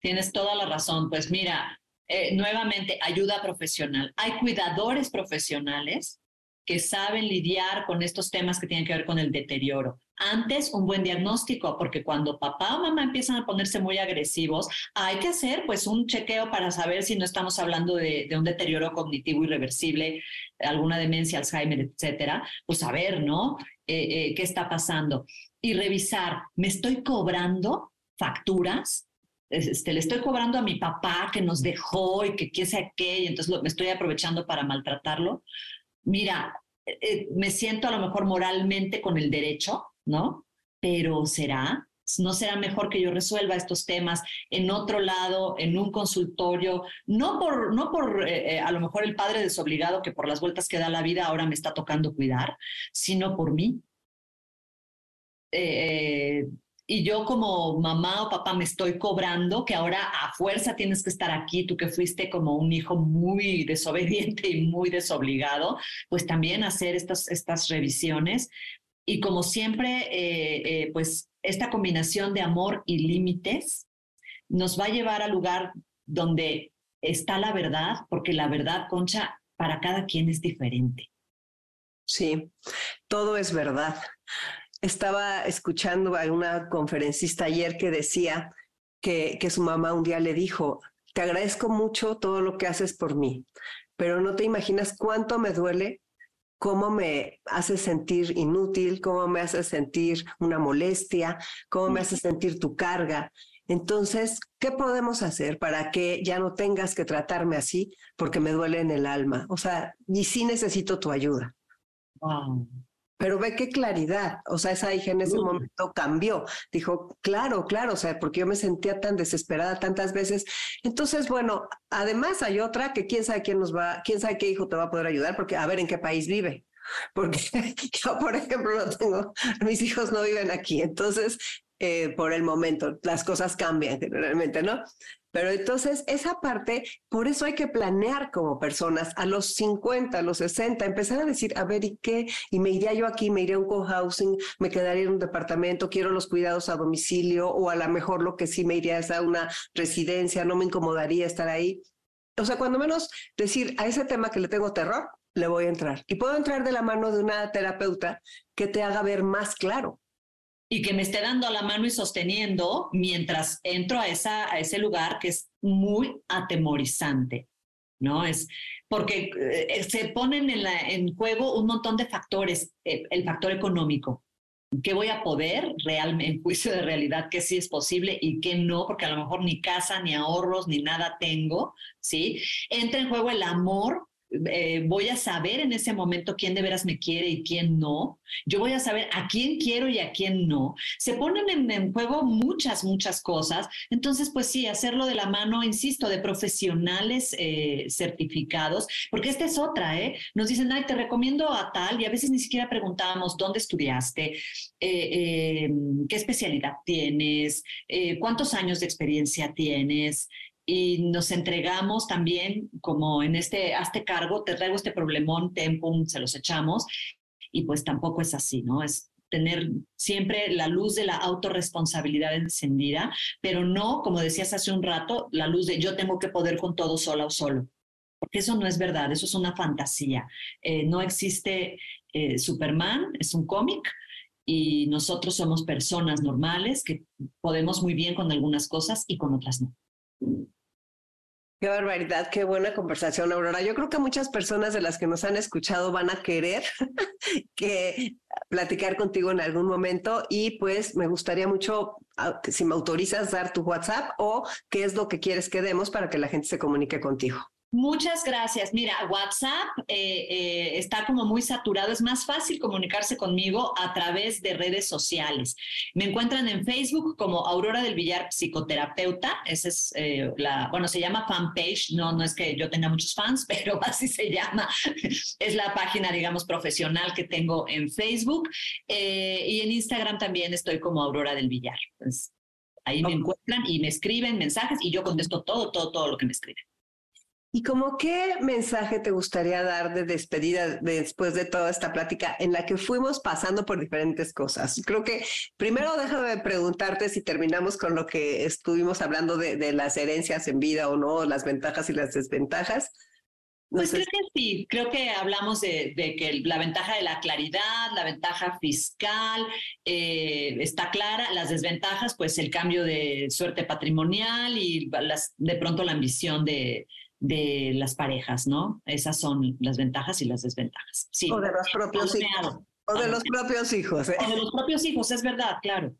Tienes toda la razón. Pues mira, eh, nuevamente, ayuda profesional. Hay cuidadores profesionales que saben lidiar con estos temas que tienen que ver con el deterioro Antes, un buen diagnóstico, porque cuando papá o mamá empiezan a ponerse muy agresivos, hay que hacer pues un chequeo para saber si no estamos hablando de, un deterioro cognitivo irreversible, alguna demencia, Alzheimer, etcétera. Pues saber, ¿no? Eh, eh, ¿Qué está pasando? Y revisar, ¿me estoy cobrando facturas? Este, le estoy cobrando a mi papá que nos dejó y que sé qué, y entonces me estoy aprovechando para maltratarlo. Mira, eh, me siento a lo mejor moralmente con el derecho ¿no? Pero ¿será? ¿No será mejor que yo resuelva estos temas en otro lado, en un consultorio? No por, no por eh, eh, a lo mejor el padre desobligado que por las vueltas que da la vida ahora me está tocando cuidar, sino por mí. Eh, y yo como mamá o papá me estoy cobrando que ahora a fuerza tienes que estar aquí, tú que fuiste como un hijo muy desobediente y muy desobligado, pues también hacer estas, estas revisiones y como siempre, eh, eh, pues esta combinación de amor y límites nos va a llevar al lugar donde está la verdad, porque la verdad, Concha, para cada quien es diferente. Sí, todo es verdad. Estaba escuchando a una conferencista ayer que decía que, que su mamá un día le dijo, te agradezco mucho todo lo que haces por mí, pero no te imaginas cuánto me duele cómo me hace sentir inútil, cómo me hace sentir una molestia, cómo me hace sentir tu carga. Entonces, ¿qué podemos hacer para que ya no tengas que tratarme así porque me duele en el alma? O sea, y sí necesito tu ayuda. Pero ve qué claridad, o sea, esa hija en ese momento cambió. Dijo, claro, claro, o sea, porque yo me sentía tan desesperada tantas veces. Entonces, bueno, además hay otra que quién sabe quién nos va, quién sabe qué hijo te va a poder ayudar, porque a ver en qué país vive. Porque yo, por ejemplo, no tengo, mis hijos no viven aquí, entonces, eh, por el momento, las cosas cambian generalmente, ¿no? Pero entonces esa parte, por eso hay que planear como personas a los 50, a los 60, empezar a decir, a ver, ¿y qué? Y me iría yo aquí, me iría a un co-housing, me quedaría en un departamento, quiero los cuidados a domicilio o a lo mejor lo que sí me iría es a una residencia, no me incomodaría estar ahí. O sea, cuando menos decir a ese tema que le tengo terror, le voy a entrar. Y puedo entrar de la mano de una terapeuta que te haga ver más claro y que me esté dando la mano y sosteniendo mientras entro a, esa, a ese lugar que es muy atemorizante, ¿no? Es porque eh, se ponen en, juego un montón de factores, eh, el factor económico. ¿Qué voy a poder realmente, en juicio de realidad, que sí es posible y qué no? Porque a lo mejor ni casa, ni ahorros, ni nada tengo, ¿sí? Entra en juego el amor eh, voy a saber en ese momento quién de veras me quiere y quién no. Yo voy a saber a quién quiero y a quién no. Se ponen en, juego muchas, muchas cosas. Entonces, pues sí, hacerlo de la mano, insisto, de profesionales eh, certificados, porque esta es otra, ¿eh? Nos dicen, ay, te recomiendo a tal, y a veces ni siquiera preguntábamos dónde estudiaste, eh, qué especialidad tienes, cuántos años de experiencia tienes, y nos entregamos también como en este, hazte cargo, te traigo este problemón, tempum, se los echamos, y pues tampoco es así, ¿no? Es tener siempre la luz de la autorresponsabilidad encendida, pero no, como decías hace un rato, la luz de yo tengo que poder con todo sola o solo. Porque eso no es verdad, eso es una fantasía. Eh, no existe eh, Superman, es un cómic, y nosotros somos personas normales que podemos muy bien con algunas cosas y con otras no. Qué barbaridad, qué buena conversación, Aurora. Yo creo que muchas personas de las que nos han escuchado van a querer que platicar contigo en algún momento y pues me gustaría mucho, ah, si me autorizas, dar tu WhatsApp o qué es lo que quieres que demos para que la gente se comunique contigo. Muchas gracias. Mira, WhatsApp eh, eh, está como muy saturado. Es más fácil comunicarse conmigo a través de redes sociales. Me encuentran en Facebook como Aurora del Villar Psicoterapeuta. Esa es eh, la, bueno, se llama fanpage. No, no es que yo tenga muchos fans, pero así se llama. Es la página, digamos, profesional que tengo en Facebook. y en Instagram también estoy como Aurora del Villar. Ahí me encuentran y me escriben mensajes y yo contesto todo, todo, todo lo que me escriben. ¿Y como qué mensaje te gustaría dar de despedida después de toda esta plática en la que fuimos pasando por diferentes cosas? Creo que primero déjame preguntarte si terminamos con lo que estuvimos hablando de, las herencias en vida o no, las ventajas y las desventajas. pues creo que sí, creo que hablamos de, que la ventaja de la claridad, la ventaja fiscal eh, está clara, las desventajas, pues el cambio de suerte patrimonial y las, de pronto la ambición de, de las parejas, ¿no? Esas son las ventajas y las desventajas. Sí. O de los propios hijos. O de los propios hijos. ¿eh? O de los propios hijos, es verdad, claro.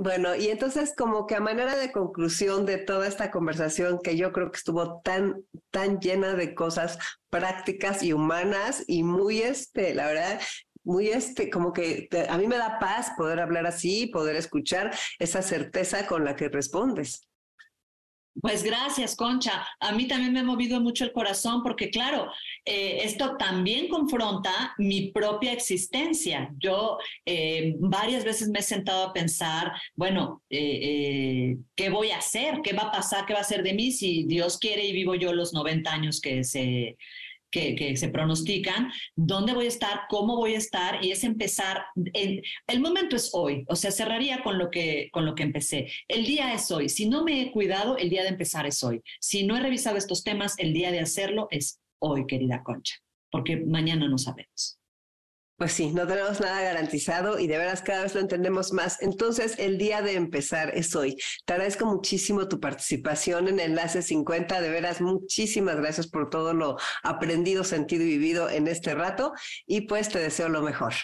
Bueno, y entonces como que a manera de conclusión de toda esta conversación que yo creo que estuvo tan, tan llena de cosas prácticas y humanas y muy, este, la verdad, muy este, como que a mí me da paz poder hablar así, poder escuchar esa certeza con la que respondes. Pues gracias, Concha. A mí también me ha movido mucho el corazón porque, claro, eh, esto también confronta mi propia existencia. Yo eh, varias veces me he sentado a pensar, bueno, eh, ¿qué voy a hacer? ¿Qué va a pasar? ¿Qué va a ser de mí si Dios quiere y vivo yo los 90 años que se, que, se pronostican, dónde voy a estar, cómo voy a estar, y es empezar, el momento es hoy, o sea, cerraría con lo, que, con lo que empecé. El día es hoy, si no me he cuidado, el día de empezar es hoy. Si no he revisado estos temas, el día de hacerlo es hoy, querida Concha, porque mañana no sabemos. Pues sí, no tenemos nada garantizado y de veras cada vez lo entendemos más. Entonces, el día de empezar es hoy. Te agradezco muchísimo tu participación en Enlace 50. De veras, muchísimas gracias por todo lo aprendido, sentido y vivido en este rato. Y pues te deseo lo mejor.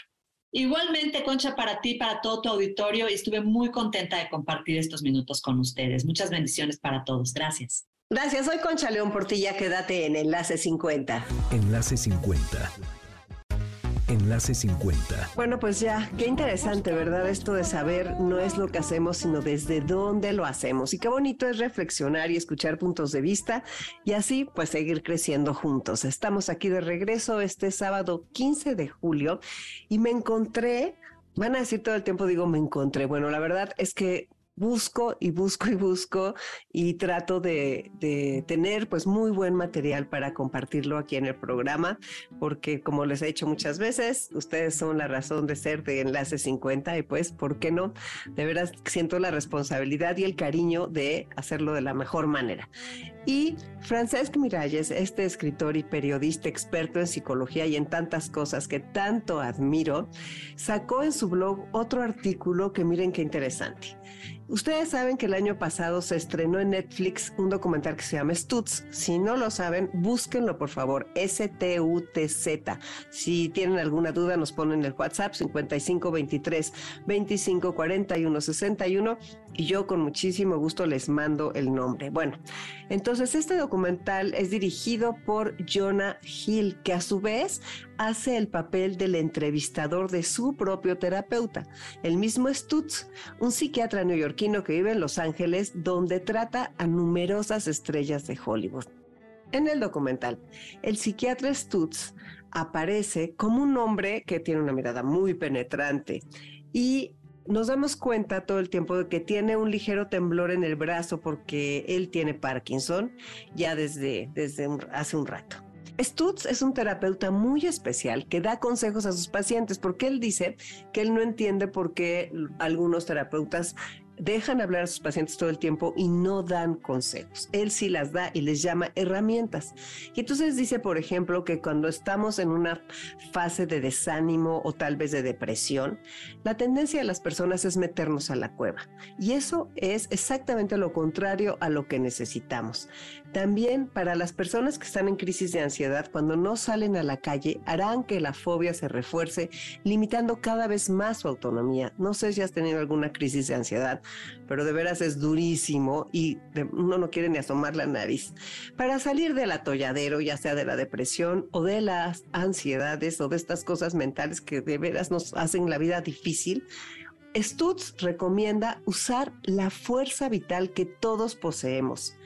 Igualmente, Concha, para ti, para todo tu auditorio, y estuve muy contenta de compartir estos minutos con ustedes. Muchas bendiciones para todos. Gracias. Gracias. Soy Concha León Portilla. Quédate en Enlace 50. Enlace 50 Enlace 50. Bueno, pues ya, qué interesante, ¿verdad? Esto de saber no es lo que hacemos, sino desde dónde lo hacemos. Y qué bonito es reflexionar y escuchar puntos de vista y así pues seguir creciendo juntos. Estamos aquí de regreso este sábado 15 de julio y me encontré Van a decir todo el tiempo, digo, me encontré. Bueno, la verdad es que busco y busco y busco y trato de, tener pues muy buen material para compartirlo aquí en el programa, porque como les he dicho muchas veces, ustedes son la razón de ser de Enlace 50 y pues, ¿por qué no? De veras siento la responsabilidad y el cariño de hacerlo de la mejor manera. Y Francesc Miralles, este escritor y periodista experto en psicología y en tantas cosas que tanto admiro, sacó en su blog otro artículo que miren qué interesante. Ustedes saben que el año pasado se estrenó en Netflix un documental que se llama Stutz. Si no lo saben, búsquenlo por favor, S-T-U-T-Z. Si tienen alguna duda, nos ponen el WhatsApp 5523 2541 61 y yo con muchísimo gusto les mando el nombre. Bueno, entonces este documental es dirigido por Jonah Hill, que a su vez hace el papel del entrevistador de su propio terapeuta, el mismo Stutz, un psiquiatra neoyorquino que vive en Los Ángeles, donde trata a numerosas estrellas de Hollywood. En el documental, el psiquiatra Stutz aparece como un hombre que tiene una mirada muy penetrante y nos damos cuenta todo el tiempo de que tiene un ligero temblor en el brazo porque él tiene Parkinson ya desde, desde hace un rato. Stutz es un terapeuta muy especial que da consejos a sus pacientes porque él dice que él no entiende por qué algunos terapeutas dejan hablar a sus pacientes todo el tiempo y no dan consejos. Él sí las da y les llama herramientas. Y entonces dice, por ejemplo, que cuando estamos en una fase de desánimo o tal vez de depresión, la tendencia de las personas es meternos a la cueva. Y eso es exactamente lo contrario a lo que necesitamos. También para las personas que están en crisis de ansiedad, cuando no salen a la calle, harán que la fobia se refuerce, limitando cada vez más su autonomía. No sé si has tenido alguna crisis de ansiedad pero de veras es durísimo y uno no quiere ni asomar la nariz. Para salir del atolladero, ya sea de la depresión o de las ansiedades o de estas cosas mentales que de veras nos hacen la vida difícil, Stutz recomienda usar la fuerza vital que todos poseemos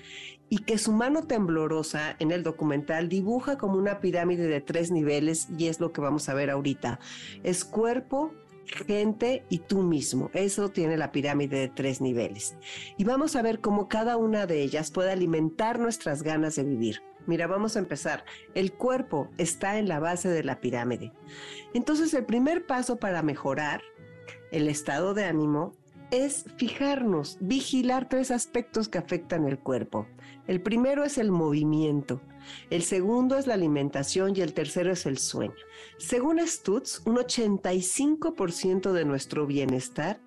y que su mano temblorosa en el documental dibuja como una pirámide de tres niveles y es lo que vamos a ver ahorita. Es cuerpo, gente y tú mismo. Eso tiene la pirámide de tres niveles. Y vamos a ver cómo cada una de ellas puede alimentar nuestras ganas de vivir. Mira, vamos a empezar. El cuerpo está en la base de la pirámide. Entonces, el primer paso para mejorar el estado de ánimo es fijarnos, vigilar tres aspectos que afectan el cuerpo. El primero es el movimiento. El segundo es la alimentación y el tercero es el sueño. Según Stutz, un 85% de nuestro bienestar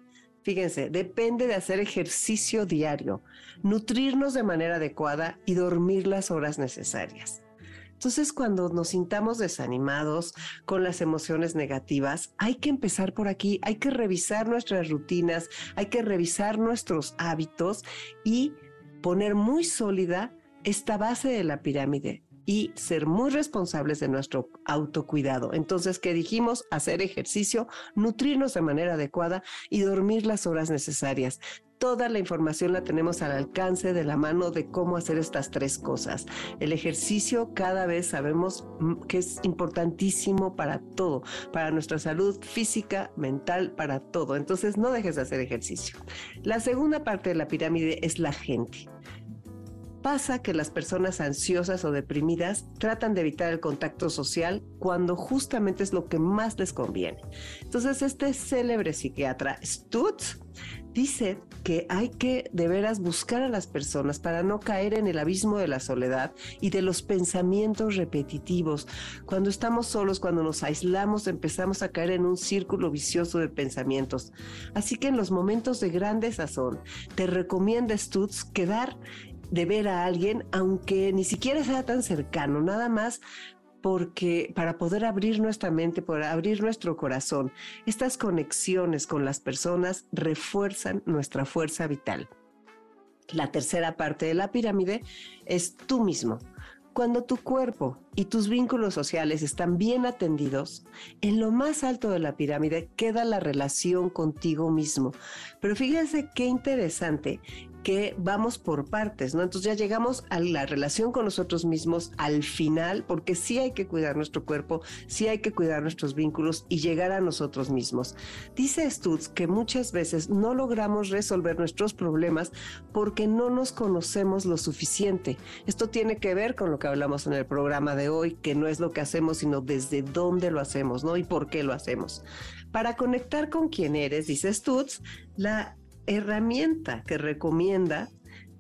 Fíjense, depende de hacer ejercicio diario, nutrirnos de manera adecuada y dormir las horas necesarias. Entonces, cuando nos sintamos desanimados con las emociones negativas, hay que empezar por aquí, hay que revisar nuestras rutinas, hay que revisar nuestros hábitos y poner muy sólida esta base de la pirámide y ser muy responsables de nuestro autocuidado. Entonces, ¿qué dijimos? Hacer ejercicio, nutrirnos de manera adecuada y dormir las horas necesarias. Toda la información la tenemos al alcance de la mano de cómo hacer estas tres cosas. El ejercicio cada vez sabemos que es importantísimo para todo, para nuestra salud física, mental, para todo. Entonces no dejes de hacer ejercicio. La segunda parte de la pirámide es la gente. Pasa que las personas ansiosas o deprimidas tratan de evitar el contacto social cuando justamente es lo que más les conviene. Entonces, este célebre psiquiatra Stutz dice que hay que de veras buscar a las personas para no caer en el abismo de la soledad y de los pensamientos repetitivos. Cuando estamos solos, cuando nos aislamos, empezamos a caer en un círculo vicioso de pensamientos. Así que en los momentos de grande sazón, te recomienda Stutz quedar de ver a alguien, aunque ni siquiera sea tan cercano, nada más porque para poder abrir nuestra mente, para abrir nuestro corazón, estas conexiones con las personas refuerzan nuestra fuerza vital. La tercera parte de la pirámide es tú mismo. Cuando tu cuerpo y tus vínculos sociales están bien atendidos, en lo más alto de la pirámide queda la relación contigo mismo. Pero fíjense qué interesante que vamos por partes, ¿no? Entonces ya llegamos a la relación con nosotros mismos al final, porque sí hay que cuidar nuestro cuerpo, sí hay que cuidar nuestros vínculos y llegar a nosotros mismos. Dice Stutz que muchas veces no logramos resolver nuestros problemas porque no nos conocemos lo suficiente. Esto tiene que ver con lo que hablamos en el programa de hoy, que no es lo que hacemos, sino desde dónde lo hacemos, ¿no? Y por qué lo hacemos. Para conectar con quién eres, dice Stutz, la herramienta que recomienda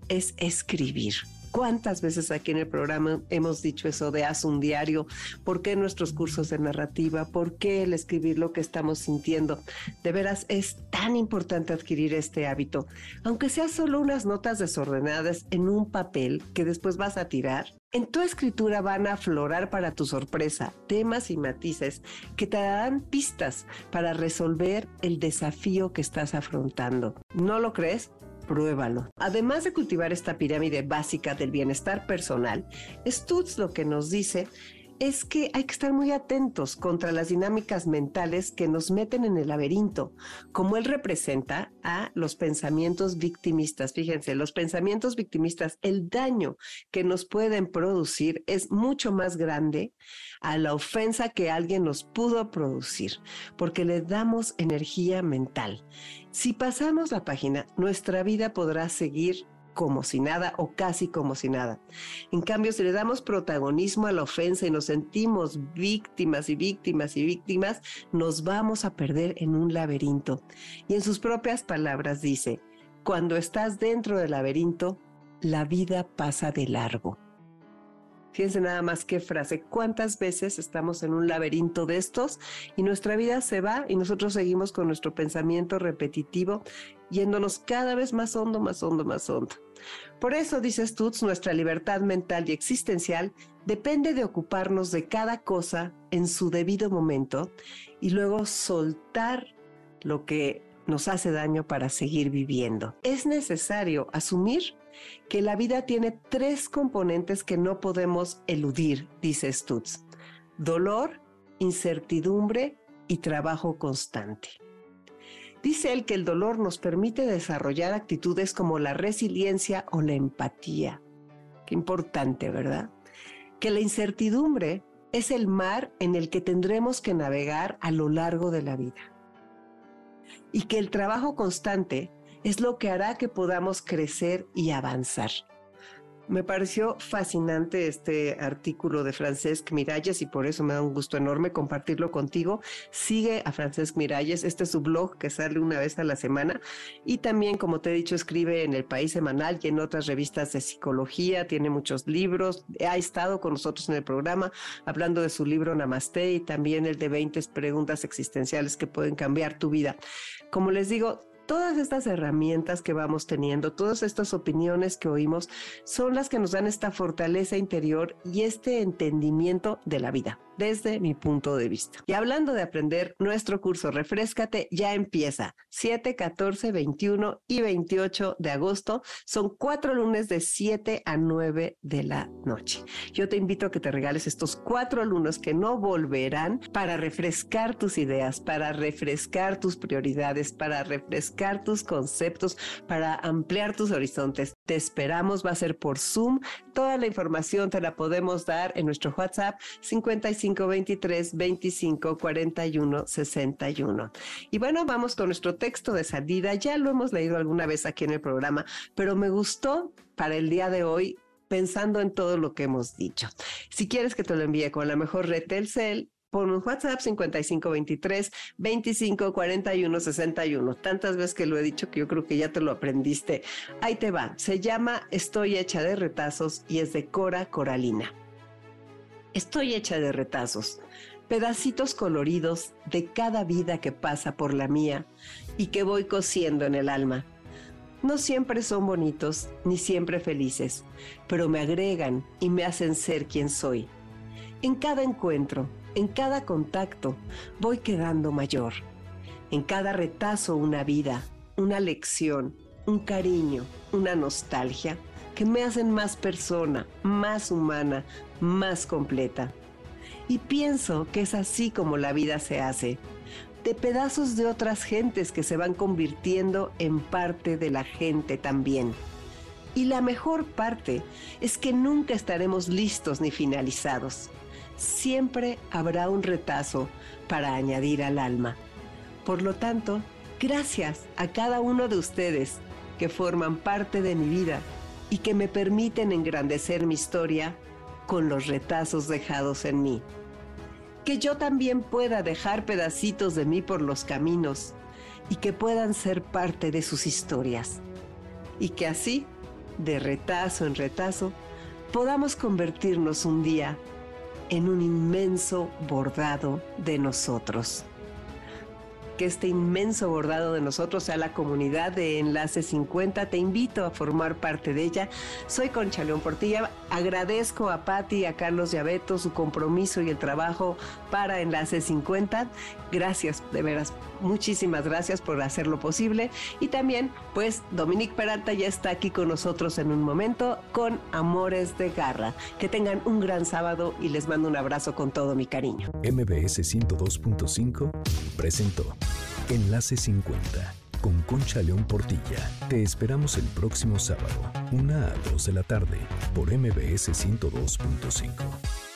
es escribir. ¿Cuántas veces aquí en el programa hemos dicho eso de haz un diario? ¿Por qué nuestros cursos de narrativa? ¿Por qué el escribir lo que estamos sintiendo? De veras es tan importante adquirir este hábito. Aunque sea solo unas notas desordenadas en un papel que después vas a tirar, en tu escritura van a aflorar para tu sorpresa temas y matices que te darán pistas para resolver el desafío que estás afrontando. ¿No lo crees? Pruébalo. Además de cultivar esta pirámide básica del bienestar personal, Stutz lo que nos dice es que hay que estar muy atentos contra las dinámicas mentales que nos meten en el laberinto, como él representa a los pensamientos victimistas. Fíjense, los pensamientos victimistas, el daño que nos pueden producir es mucho más grande a la ofensa que alguien nos pudo producir, porque le damos energía mental. Si pasamos la página, nuestra vida podrá seguir como si nada o casi como si nada. En cambio, si le damos protagonismo a la ofensa y nos sentimos víctimas y víctimas y víctimas, nos vamos a perder en un laberinto. Y en sus propias palabras dice, cuando estás dentro del laberinto, la vida pasa de largo. Fíjense nada más qué frase. ¿Cuántas veces estamos en un laberinto de estos y nuestra vida se va y nosotros seguimos con nuestro pensamiento repetitivo yéndonos cada vez más hondo, más hondo, más hondo? Por eso, dice Stutz, nuestra libertad mental y existencial depende de ocuparnos de cada cosa en su debido momento y luego soltar lo que nos hace daño para seguir viviendo. Es necesario asumir que la vida tiene tres componentes que no podemos eludir, dice Stutz. Dolor, incertidumbre y trabajo constante. Dice él que el dolor nos permite desarrollar actitudes como la resiliencia o la empatía. Qué importante, ¿verdad? Que la incertidumbre es el mar en el que tendremos que navegar a lo largo de la vida. Y que el trabajo constante es lo que hará que podamos crecer y avanzar. Me pareció fascinante este artículo de Francesc Miralles y por eso me da un gusto enorme compartirlo contigo. Sigue a Francesc Miralles, este es su blog que sale una vez a la semana y también, como te he dicho, escribe en El País Semanal y en otras revistas de psicología, tiene muchos libros, ha estado con nosotros en el programa hablando de su libro Namaste y también el de 20 preguntas existenciales que pueden cambiar tu vida. Como les digo, todas estas herramientas que vamos teniendo, todas estas opiniones que oímos, son las que nos dan esta fortaleza interior y este entendimiento de la vida desde mi punto de vista. Y hablando de aprender, nuestro curso Refrescate ya empieza 7, 14, 21 y 28 de agosto. Son cuatro lunes de 7 a 9 de la noche. Yo te invito a que te regales estos cuatro lunes que no volverán para refrescar tus ideas, para refrescar tus prioridades, para refrescar tus conceptos, para ampliar tus horizontes. Te esperamos, va a ser por Zoom. Toda la información te la podemos dar en nuestro WhatsApp 55 23 25 41 61. Y bueno, vamos con nuestro texto de salida. Ya lo hemos leído alguna vez aquí en el programa, pero me gustó para el día de hoy pensando en todo lo que hemos dicho. Si quieres que te lo envíe con la mejor red Telcel, pon un WhatsApp 5523 25 41 61. Tantas veces que lo he dicho que yo creo que ya te lo aprendiste. Ahí te va. Se llama Estoy hecha de retazos y es de Cora Coralina. Estoy hecha de retazos, pedacitos coloridos de cada vida que pasa por la mía y que voy cosiendo en el alma. No siempre son bonitos ni siempre felices, pero me agregan y me hacen ser quien soy. En cada encuentro, en cada contacto, voy quedando mayor. En cada retazo una vida, una lección, un cariño, una nostalgia que me hacen más persona, más humana, más completa. Y pienso que es así como la vida se hace, de pedazos de otras gentes que se van convirtiendo en parte de la gente también. Y la mejor parte es que nunca estaremos listos ni finalizados. Siempre habrá un retazo para añadir al alma. Por lo tanto, gracias a cada uno de ustedes que forman parte de mi vida y que me permiten engrandecer mi historia con los retazos dejados en mí. Que yo también pueda dejar pedacitos de mí por los caminos y que puedan ser parte de sus historias. Y que así, de retazo en retazo, podamos convertirnos un día en un inmenso bordado de nosotros que este inmenso bordado de nosotros sea la comunidad de Enlace 50. Te invito a formar parte de ella. Soy Concha León Portilla. Agradezco a Patti y a Carlos Yabeto su compromiso y el trabajo para Enlace 50. Gracias, de veras. Muchísimas gracias por hacerlo posible. Y también, pues, Dominique Peralta ya está aquí con nosotros en un momento con Amores de Garra. Que tengan un gran sábado y les mando un abrazo con todo mi cariño. MBS 102.5 presentó. Enlace 50 con Concha León Portilla. Te esperamos el próximo sábado, una a 2 de la tarde, por MBS 102.5.